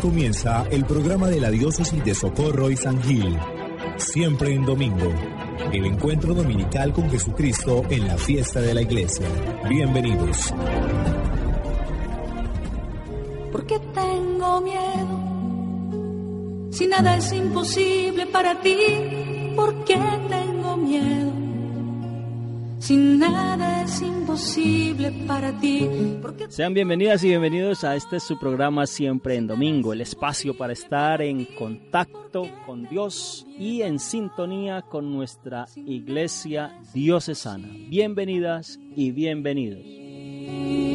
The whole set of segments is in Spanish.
comienza el programa de la Diócesis de Socorro y San Gil. Siempre en domingo. El encuentro dominical con Jesucristo en la fiesta de la iglesia. Bienvenidos. ¿Por qué tengo miedo? Si nada es imposible para ti, ¿por qué? Si nada es imposible para ti. Sean bienvenidas y bienvenidos a este su programa Siempre en Domingo, el espacio para estar en contacto con Dios y en sintonía con nuestra iglesia diocesana. Bienvenidas y bienvenidos.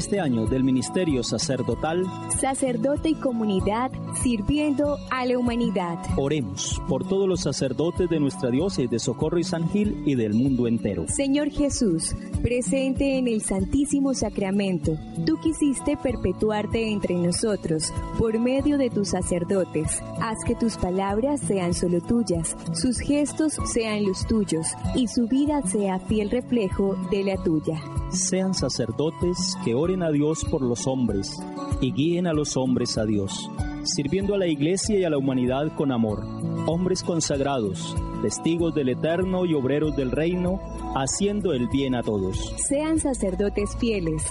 Este año del ministerio sacerdotal, sacerdote y comunidad sirviendo a la humanidad. Oremos por todos los sacerdotes de nuestra diócesis de Socorro y San Gil y del mundo entero. Señor Jesús, presente en el Santísimo Sacramento, tú quisiste perpetuarte entre nosotros por medio de tus sacerdotes. Haz que tus palabras sean solo tuyas, sus gestos sean los tuyos y su vida sea fiel reflejo de la tuya. Sean sacerdotes que oren a Dios por los hombres y guíen a los hombres a Dios, sirviendo a la iglesia y a la humanidad con amor. Hombres consagrados, testigos del eterno y obreros del reino, haciendo el bien a todos. Sean sacerdotes fieles,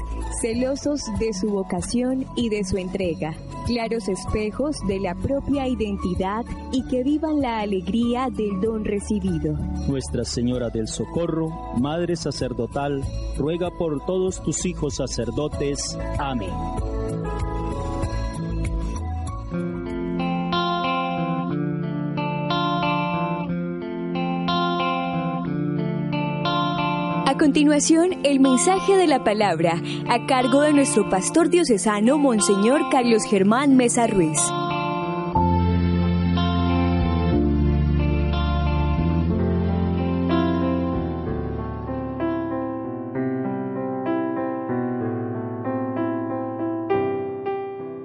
celosos de su vocación y de su entrega, claros espejos de la propia identidad y que vivan la alegría del don recibido. Nuestra Señora del Socorro, Madre Sacerdotal, ruega por todos tus hijos sacerdotes. Amén. Continuación, el mensaje de la palabra, a cargo de nuestro pastor diocesano, Monseñor Carlos Germán Mesa Ruiz.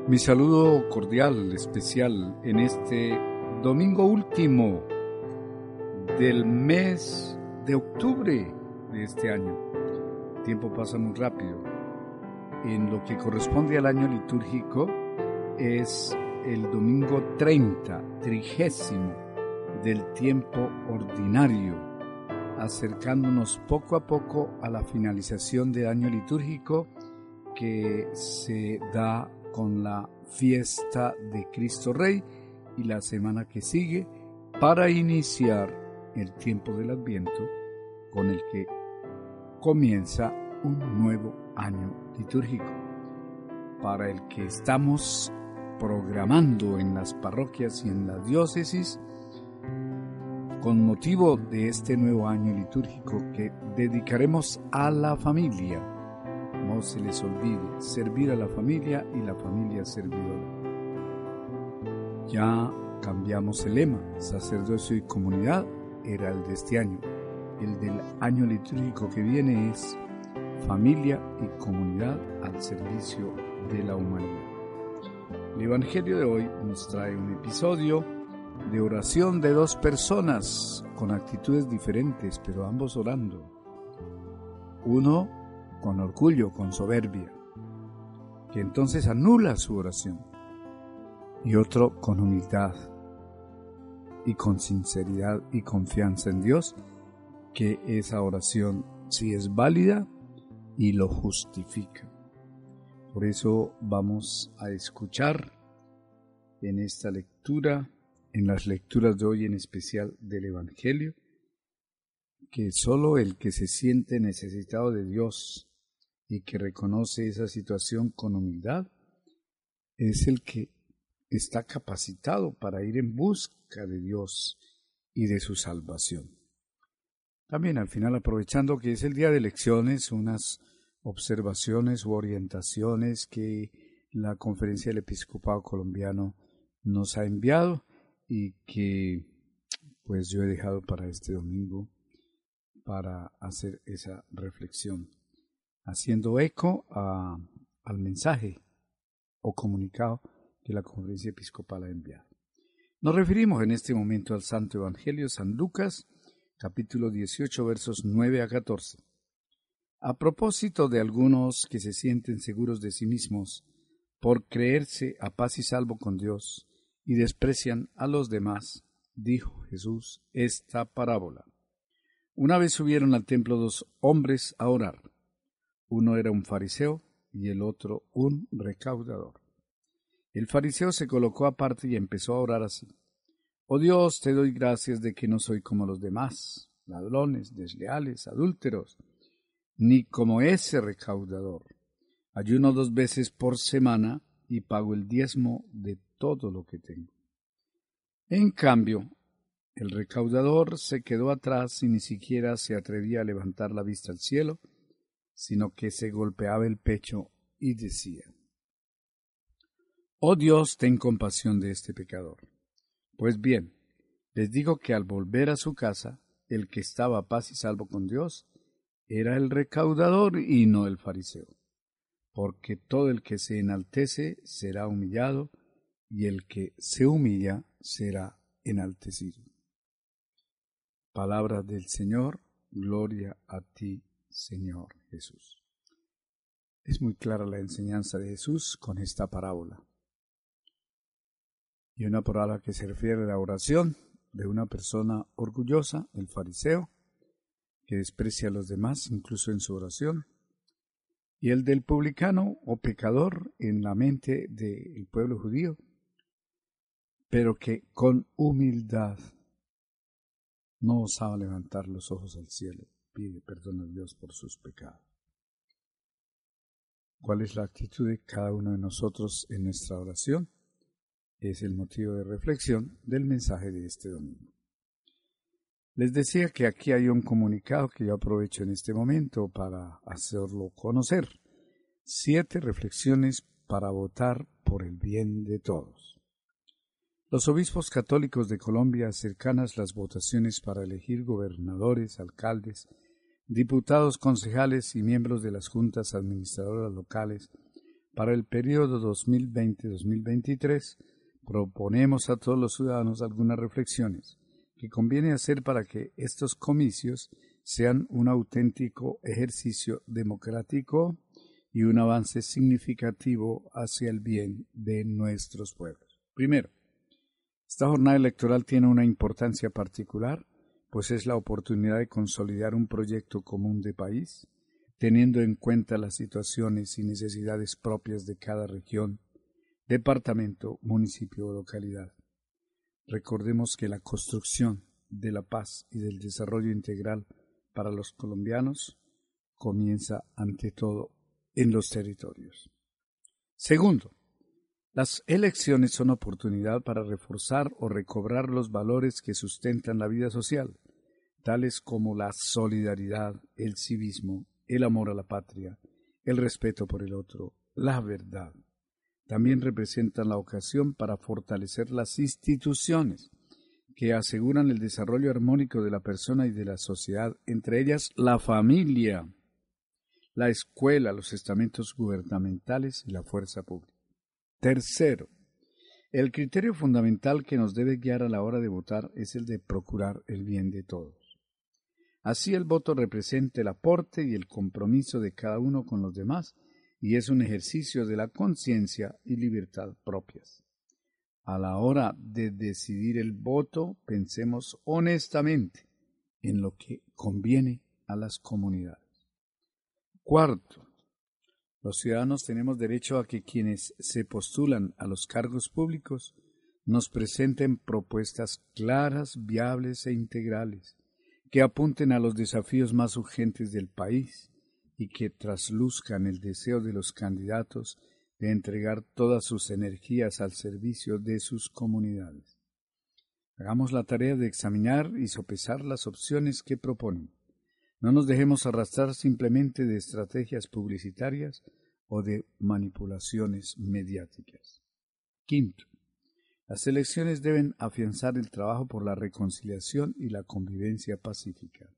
Mi saludo cordial, especial, en este domingo último del mes de octubre este año. El tiempo pasa muy rápido. En lo que corresponde al año litúrgico es el domingo 30, trigésimo del tiempo ordinario, acercándonos poco a poco a la finalización del año litúrgico que se da con la fiesta de Cristo Rey y la semana que sigue para iniciar el tiempo del Adviento con el que comienza un nuevo año litúrgico para el que estamos programando en las parroquias y en la diócesis con motivo de este nuevo año litúrgico que dedicaremos a la familia no se les olvide servir a la familia y la familia servidora. Ya cambiamos el lema, sacerdocio y comunidad era el de este año. El del año litúrgico que viene es familia y comunidad al servicio de la humanidad. El Evangelio de hoy nos trae un episodio de oración de dos personas con actitudes diferentes, pero ambos orando. Uno con orgullo, con soberbia, que entonces anula su oración. Y otro con humildad y con sinceridad y confianza en Dios, que esa oración sí es válida y lo justifica. Por eso vamos a escuchar en esta lectura, en las lecturas de hoy en especial del Evangelio, que solo el que se siente necesitado de Dios y que reconoce esa situación con humildad, es el que está capacitado para ir en busca de Dios y de su salvación. También al final, aprovechando que es el día de elecciones, unas observaciones u orientaciones que la Conferencia del Episcopado Colombiano nos ha enviado y que pues yo he dejado para este domingo para hacer esa reflexión haciendo eco al mensaje o comunicado que la Conferencia Episcopal ha enviado. Nos referimos en este momento al Santo Evangelio San Lucas, capítulo 18, versos 9 a 14. A propósito de algunos que se sienten seguros de sí mismos por creerse a paz y salvo con Dios y desprecian a los demás, dijo Jesús esta parábola. Una vez subieron al templo dos hombres a orar. Uno era un fariseo y el otro un recaudador. El fariseo se colocó aparte y empezó a orar así. Oh Dios, te doy gracias de que no soy como los demás, ladrones, desleales, adúlteros, ni como ese recaudador. Ayuno dos veces por semana y pago el diezmo de todo lo que tengo. En cambio, el recaudador se quedó atrás y ni siquiera se atrevía a levantar la vista al cielo, sino que se golpeaba el pecho y decía, Oh Dios, ten compasión de este pecador. Pues bien, les digo que al volver a su casa, el que estaba paz y salvo con Dios era el recaudador y no el fariseo. Porque todo el que se enaltece será humillado, y el que se humilla será enaltecido. Palabra del Señor, gloria a ti, Señor Jesús. Es muy clara la enseñanza de Jesús con esta parábola. Y una parábola que se refiere a la oración de una persona orgullosa, el fariseo, que desprecia a los demás, incluso en su oración, y el del publicano o pecador en la mente del pueblo judío, pero que con humildad no osaba levantar los ojos al cielo, pide perdón a Dios por sus pecados. ¿Cuál es la actitud de cada uno de nosotros en nuestra oración? Es el motivo de reflexión del mensaje de este domingo. Les decía que aquí hay un comunicado que yo aprovecho en este momento para hacerlo conocer. Siete reflexiones para votar por el bien de todos. Los obispos católicos de Colombia cercanas las votaciones para elegir gobernadores, alcaldes, diputados, concejales y miembros de las juntas administradoras locales para el periodo 2020-2023, proponemos a todos los ciudadanos algunas reflexiones que conviene hacer para que estos comicios sean un auténtico ejercicio democrático y un avance significativo hacia el bien de nuestros pueblos. Primero, esta jornada electoral tiene una importancia particular, pues es la oportunidad de consolidar un proyecto común de país, teniendo en cuenta las situaciones y necesidades propias de cada región, departamento, municipio o localidad. Recordemos que la construcción de la paz y del desarrollo integral para los colombianos comienza ante todo en los territorios. Segundo, las elecciones son oportunidad para reforzar o recobrar los valores que sustentan la vida social, tales como la solidaridad, el civismo, el amor a la patria, el respeto por el otro, la verdad. También representan la ocasión para fortalecer las instituciones que aseguran el desarrollo armónico de la persona y de la sociedad, entre ellas la familia, la escuela, los estamentos gubernamentales y la fuerza pública. Tercero, el criterio fundamental que nos debe guiar a la hora de votar es el de procurar el bien de todos. Así el voto representa el aporte y el compromiso de cada uno con los demás y es un ejercicio de la conciencia y libertad propias. A la hora de decidir el voto, pensemos honestamente en lo que conviene a las comunidades. Cuarto, los ciudadanos tenemos derecho a que quienes se postulan a los cargos públicos nos presenten propuestas claras, viables e integrales, que apunten a los desafíos más urgentes del país y que trasluzcan el deseo de los candidatos de entregar todas sus energías al servicio de sus comunidades. Hagamos la tarea de examinar y sopesar las opciones que proponen. No nos dejemos arrastrar simplemente de estrategias publicitarias o de manipulaciones mediáticas. Quinto, las elecciones deben afianzar el trabajo por la reconciliación y la convivencia pacífica.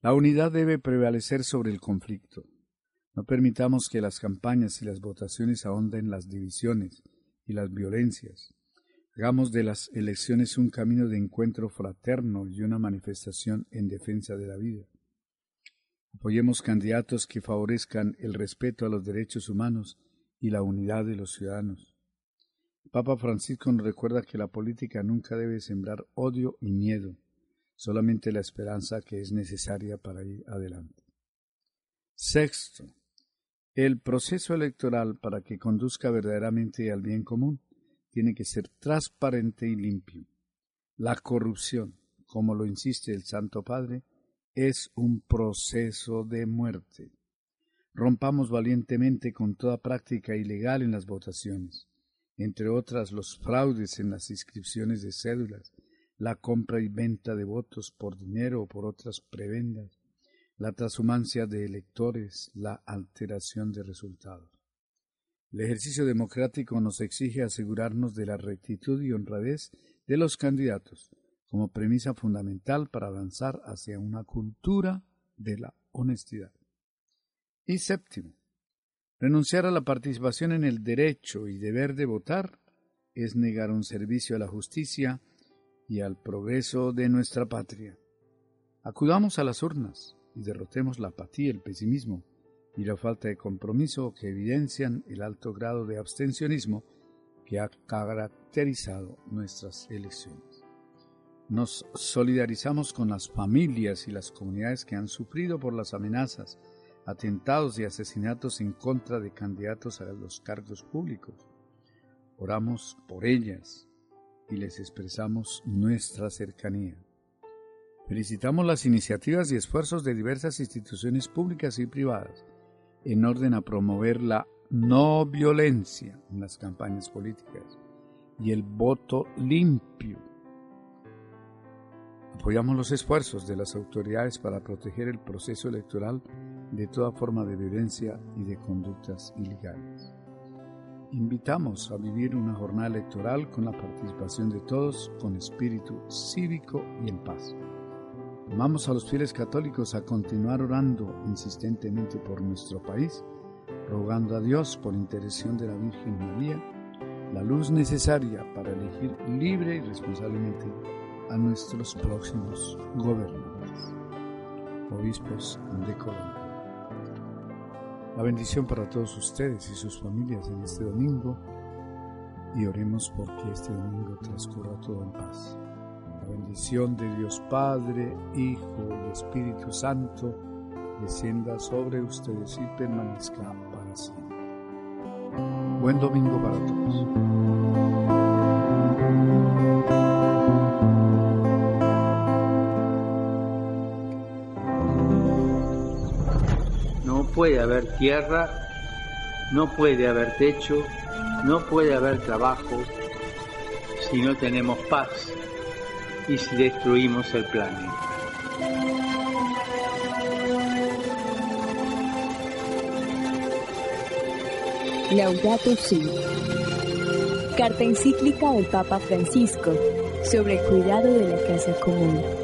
La unidad debe prevalecer sobre el conflicto. No permitamos que las campañas y las votaciones ahonden las divisiones y las violencias. Hagamos de las elecciones un camino de encuentro fraterno y una manifestación en defensa de la vida. Apoyemos candidatos que favorezcan el respeto a los derechos humanos y la unidad de los ciudadanos. Papa Francisco nos recuerda que la política nunca debe sembrar odio y miedo, solamente la esperanza que es necesaria para ir adelante. Sexto, el proceso electoral para que conduzca verdaderamente al bien común tiene que ser transparente y limpio. La corrupción, como lo insiste el Santo Padre, es un proceso de muerte. Rompamos valientemente con toda práctica ilegal en las votaciones, entre otras los fraudes en las inscripciones de cédulas, la compra y venta de votos por dinero o por otras prebendas, la transhumancia de electores, la alteración de resultados. El ejercicio democrático nos exige asegurarnos de la rectitud y honradez de los candidatos como premisa fundamental para avanzar hacia una cultura de la honestidad. Y séptimo, renunciar a la participación en el derecho y deber de votar es negar un servicio a la justicia y al progreso de nuestra patria. Acudamos a las urnas y derrotemos la apatía, el pesimismo y la falta de compromiso que evidencian el alto grado de abstencionismo que ha caracterizado nuestras elecciones. Nos solidarizamos con las familias y las comunidades que han sufrido por las amenazas, atentados y asesinatos en contra de candidatos a los cargos públicos. Oramos por ellas y les expresamos nuestra cercanía. Felicitamos las iniciativas y esfuerzos de diversas instituciones públicas y privadas en orden a promover la no violencia en las campañas políticas y el voto limpio. Apoyamos los esfuerzos de las autoridades para proteger el proceso electoral de toda forma de violencia y de conductas ilegales. Invitamos a vivir una jornada electoral con la participación de todos con espíritu cívico y en paz. Llamamos a los fieles católicos a continuar orando insistentemente por nuestro país, rogando a Dios por intercesión de la Virgen María la luz necesaria para elegir libre y responsablemente a nuestros próximos gobernantes, obispos de Colombia. La bendición para todos ustedes y sus familias en este domingo y oremos porque este domingo transcurra todo en paz bendición de Dios Padre, Hijo y Espíritu Santo descienda sobre ustedes y permanezca para siempre. Buen domingo para todos. Puede haber tierra, no puede haber techo, no puede haber trabajo si no tenemos paz y si destruimos el planeta. Laudato Si. Carta encíclica del Papa Francisco sobre el cuidado de la casa común.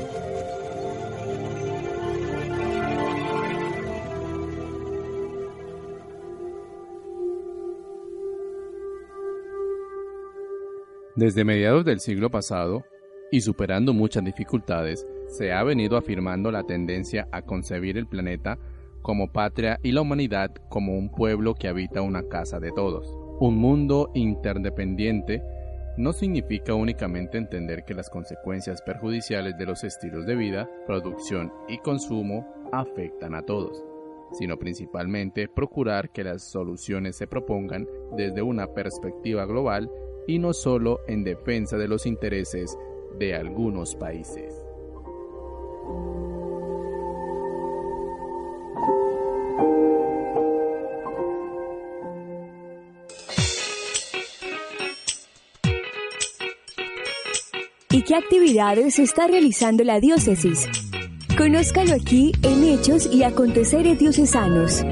Desde mediados del siglo pasado, y superando muchas dificultades, se ha venido afirmando la tendencia a concebir el planeta como patria y la humanidad como un pueblo que habita una casa de todos. Un mundo interdependiente no significa únicamente entender que las consecuencias perjudiciales de los estilos de vida, producción y consumo afectan a todos, sino principalmente procurar que las soluciones se propongan desde una perspectiva global y no solo en defensa de los intereses de algunos países. ¿Y qué actividades está realizando la diócesis? Conózcalo aquí en Hechos y Aconteceres Diocesanos.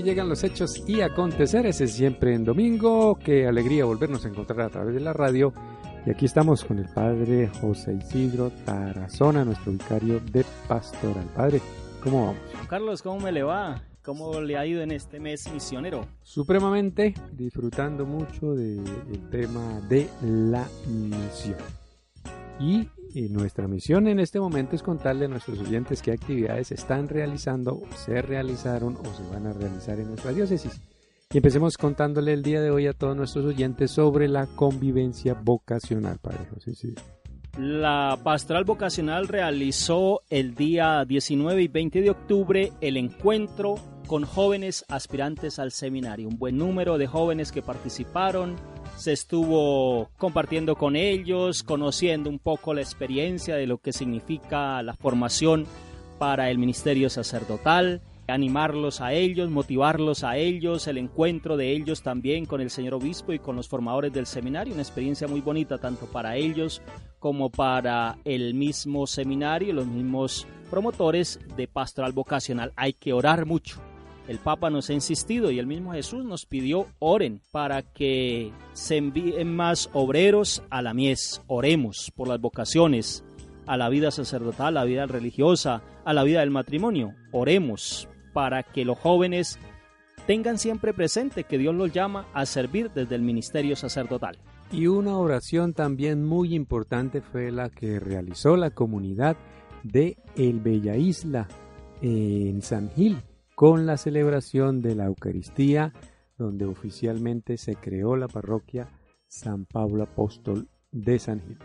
Aquí llegan los hechos y aconteceres, es siempre en domingo, qué alegría volvernos a encontrar a través de la radio. Y aquí estamos con el padre José Isidro Tarazona, nuestro vicario de pastoral. Padre, ¿cómo vamos? Carlos, ¿cómo me le va? ¿Cómo le ha ido en este mes misionero? Supremamente, disfrutando mucho del tema de la misión. Y, y nuestra misión en este momento es contarle a nuestros oyentes qué actividades están realizando, se realizaron o se van a realizar en nuestra diócesis. Y empecemos contándole el día de hoy a todos nuestros oyentes sobre la convivencia vocacional, Padre José. Sí. La pastoral vocacional realizó el día 19 y 20 de octubre el encuentro con jóvenes aspirantes al seminario. Un buen número de jóvenes que participaron. Se estuvo compartiendo con ellos, conociendo un poco la experiencia de lo que significa la formación para el ministerio sacerdotal animarlos a ellos, motivarlos a ellos, el encuentro de ellos también con el señor obispo y con los formadores del seminario, una experiencia muy bonita tanto para ellos como para el mismo seminario, los mismos promotores de pastoral vocacional. Hay que orar mucho. El Papa nos ha insistido y el mismo Jesús nos pidió oren para que se envíen más obreros a la mies. Oremos por las vocaciones, a la vida sacerdotal, a la vida religiosa, a la vida del matrimonio. Oremos para que los jóvenes tengan siempre presente que Dios los llama a servir desde el ministerio sacerdotal. Y una oración también muy importante fue la que realizó la comunidad de El Bella Isla en San Gil con la celebración de la Eucaristía donde oficialmente se creó la parroquia San Pablo Apóstol de San Gil.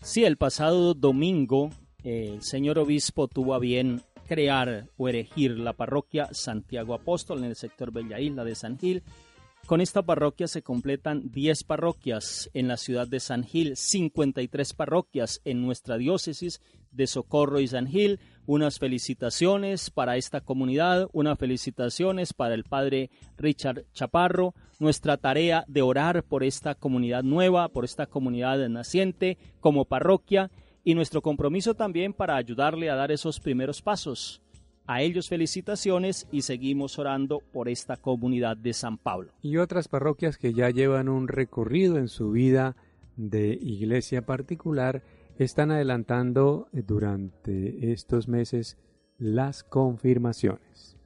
Sí, el pasado domingo el señor obispo tuvo a bien crear o erigir la parroquia Santiago Apóstol en el sector Bella Isla de San Gil. Con esta parroquia se completan 10 parroquias en la ciudad de San Gil, 53 parroquias en nuestra diócesis de Socorro y San Gil. Unas felicitaciones para esta comunidad, unas felicitaciones para el padre Richard Chaparro. Nuestra tarea de orar por esta comunidad nueva, por esta comunidad naciente como parroquia y nuestro compromiso también para ayudarle a dar esos primeros pasos. A ellos felicitaciones y seguimos orando por esta comunidad de San Pablo. Y otras parroquias que ya llevan un recorrido en su vida de iglesia particular están adelantando durante estos meses las confirmaciones.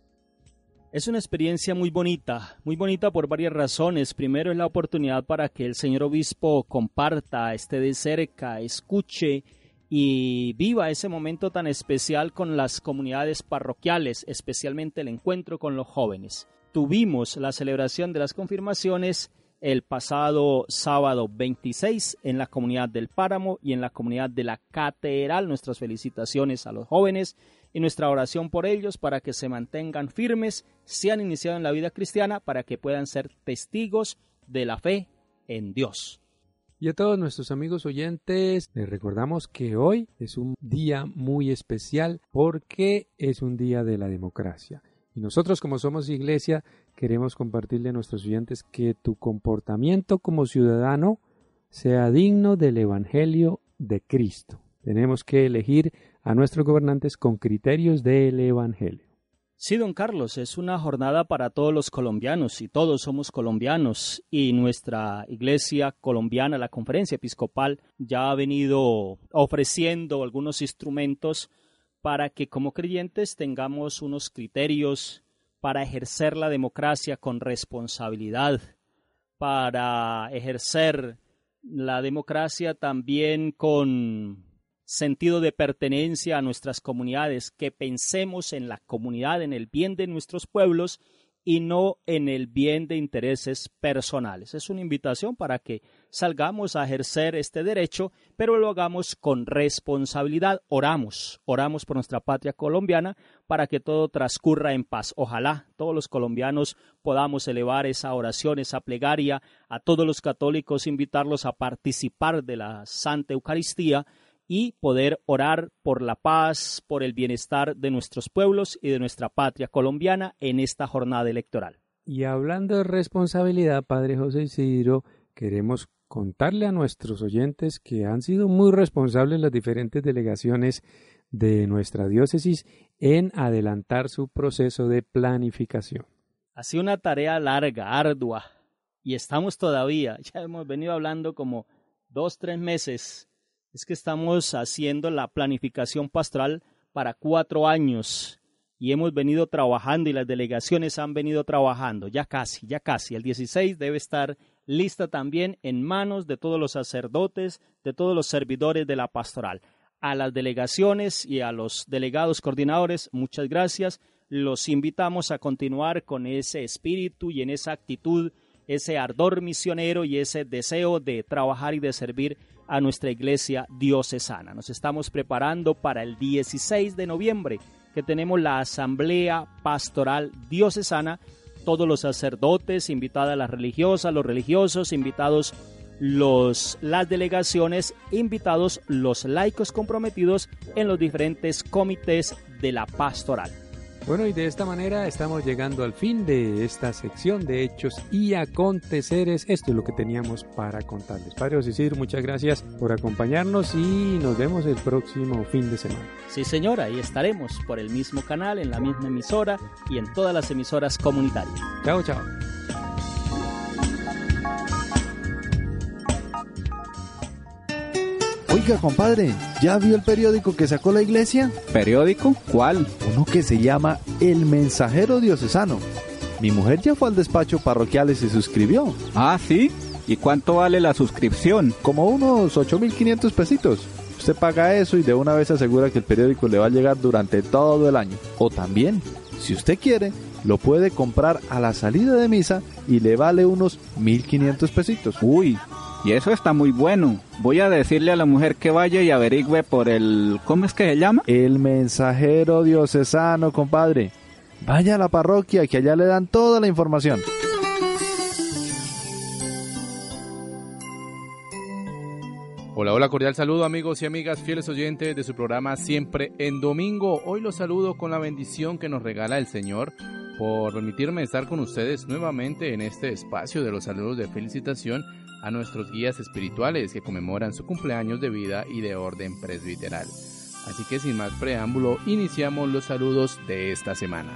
Es una experiencia muy bonita, muy bonita por varias razones. Primero es la oportunidad para que el señor obispo comparta, esté de cerca, escuche y viva ese momento tan especial con las comunidades parroquiales, especialmente el encuentro con los jóvenes. Tuvimos la celebración de las confirmaciones el pasado sábado 26 en la comunidad del Páramo y en la comunidad de la Catedral. Nuestras felicitaciones a los jóvenes y nuestra oración por ellos para que se mantengan firmes, se han iniciado en la vida cristiana, para que puedan ser testigos de la fe en Dios. Y a todos nuestros amigos oyentes, les recordamos que hoy es un día muy especial porque es un día de la democracia. Y nosotros como somos iglesia queremos compartirle a nuestros oyentes que tu comportamiento como ciudadano sea digno del Evangelio de Cristo. Tenemos que elegir a nuestros gobernantes con criterios del Evangelio. Sí, don Carlos, es una jornada para todos los colombianos y todos somos colombianos y nuestra iglesia colombiana, la conferencia episcopal, ya ha venido ofreciendo algunos instrumentos para que como creyentes tengamos unos criterios para ejercer la democracia con responsabilidad, para ejercer la democracia también con sentido de pertenencia a nuestras comunidades, que pensemos en la comunidad, en el bien de nuestros pueblos y no en el bien de intereses personales. Es una invitación para que salgamos a ejercer este derecho, pero lo hagamos con responsabilidad. Oramos, oramos por nuestra patria colombiana para que todo transcurra en paz. Ojalá todos los colombianos podamos elevar esa oración, esa plegaria, a todos los católicos invitarlos a participar de la Santa Eucaristía y poder orar por la paz, por el bienestar de nuestros pueblos y de nuestra patria colombiana en esta jornada electoral. Y hablando de responsabilidad, Padre José Isidro, queremos contarle a nuestros oyentes que han sido muy responsables las diferentes delegaciones de nuestra diócesis en adelantar su proceso de planificación. Ha sido una tarea larga, ardua, y estamos todavía, ya hemos venido hablando como dos, tres meses es que estamos haciendo la planificación pastoral para cuatro años y hemos venido trabajando y las delegaciones han venido trabajando, ya casi, ya casi. El 16 debe estar lista también en manos de todos los sacerdotes, de todos los servidores de la pastoral. A las delegaciones y a los delegados coordinadores, muchas gracias. Los invitamos a continuar con ese espíritu y en esa actitud, ese ardor misionero y ese deseo de trabajar y de servir a nuestra iglesia diocesana. Nos estamos preparando para el 16 de noviembre que tenemos la Asamblea Pastoral Diocesana, todos los sacerdotes, invitadas las religiosas, los religiosos, invitados los, las delegaciones, invitados los laicos comprometidos en los diferentes comités de la pastoral. Bueno, y de esta manera estamos llegando al fin de esta sección de hechos y aconteceres. Esto es lo que teníamos para contarles. Padre Osisir, muchas gracias por acompañarnos y nos vemos el próximo fin de semana. Sí, señora, ahí estaremos por el mismo canal, en la misma emisora y en todas las emisoras comunitarias. Chao, chao. Oiga, compadre, ¿ya vio el periódico que sacó la iglesia? ¿Periódico? ¿Cuál? Uno que se llama El Mensajero Diocesano. Mi mujer ya fue al despacho parroquial y se suscribió. Ah, sí. ¿Y cuánto vale la suscripción? Como unos 8.500 pesitos. Usted paga eso y de una vez asegura que el periódico le va a llegar durante todo el año. O también, si usted quiere, lo puede comprar a la salida de misa y le vale unos 1.500 pesitos. Uy, y eso está muy bueno. Voy a decirle a la mujer que vaya y averigüe por el... ¿Cómo es que se llama? El mensajero diocesano, compadre. Vaya a la parroquia que allá le dan toda la información. Hola, hola, cordial saludo amigos y amigas, fieles oyentes de su programa Siempre en Domingo. Hoy los saludo con la bendición que nos regala el Señor por permitirme estar con ustedes nuevamente en este espacio de los saludos de felicitación a nuestros guías espirituales que conmemoran su cumpleaños de vida y de orden presbiteral. Así que sin más preámbulo, iniciamos los saludos de esta semana.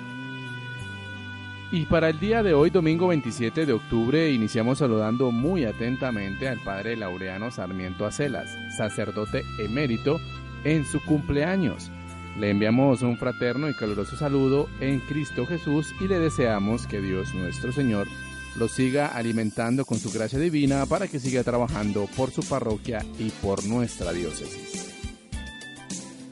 Y para el día de hoy, domingo 27 de octubre, iniciamos saludando muy atentamente al Padre Laureano Sarmiento Acelas, sacerdote emérito, en su cumpleaños. Le enviamos un fraterno y caluroso saludo en Cristo Jesús y le deseamos que Dios nuestro Señor lo siga alimentando con su gracia divina para que siga trabajando por su parroquia y por nuestra diócesis.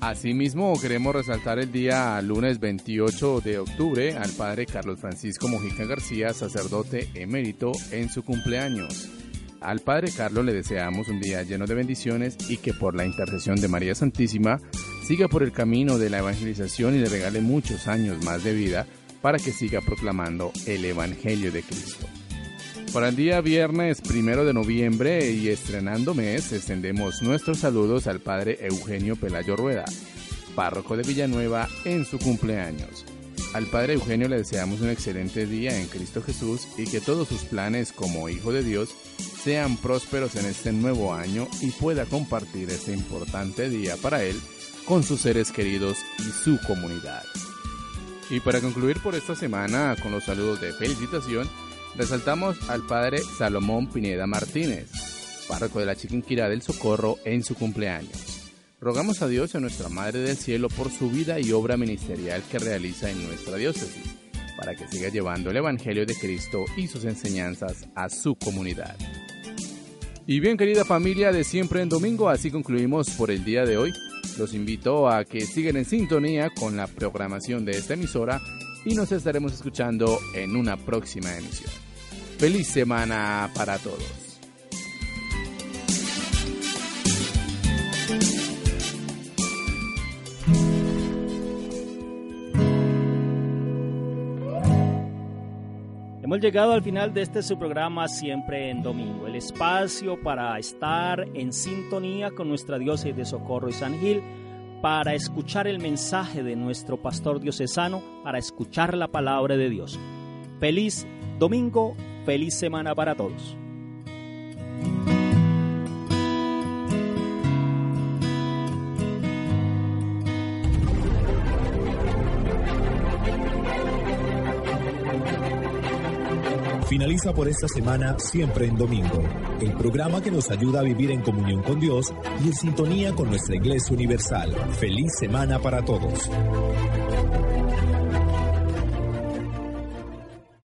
Asimismo, queremos resaltar el día lunes 28 de octubre al Padre Carlos Francisco Mojica García, sacerdote emérito, en su cumpleaños. Al Padre Carlos le deseamos un día lleno de bendiciones y que por la intercesión de María Santísima siga por el camino de la evangelización y le regale muchos años más de vida para que siga proclamando el Evangelio de Cristo. Para el día viernes primero de noviembre y estrenando mes, extendemos nuestros saludos al Padre Eugenio Pelayo Rueda, párroco de Villanueva, en su cumpleaños. Al Padre Eugenio le deseamos un excelente día en Cristo Jesús y que todos sus planes como Hijo de Dios sean prósperos en este nuevo año y pueda compartir este importante día para él con sus seres queridos y su comunidad. Y para concluir por esta semana con los saludos de felicitación, resaltamos al padre Salomón Pineda Martínez, párroco de la Chiquinquirá del Socorro en su cumpleaños. Rogamos a Dios y a nuestra Madre del Cielo por su vida y obra ministerial que realiza en nuestra diócesis, para que siga llevando el Evangelio de Cristo y sus enseñanzas a su comunidad. Y bien querida familia de siempre en domingo, así concluimos por el día de hoy. Los invito a que sigan en sintonía con la programación de esta emisora y nos estaremos escuchando en una próxima emisión. Feliz semana para todos. Hemos llegado al final de este su programa Siempre en Domingo, el espacio para estar en sintonía con nuestra diócesis de Socorro y San Gil, para escuchar el mensaje de nuestro pastor diocesano, para escuchar la palabra de Dios. Feliz domingo, feliz semana para todos. Finaliza por esta semana Siempre en Domingo, el programa que nos ayuda a vivir en comunión con Dios y en sintonía con nuestra Iglesia Universal. Feliz semana para todos.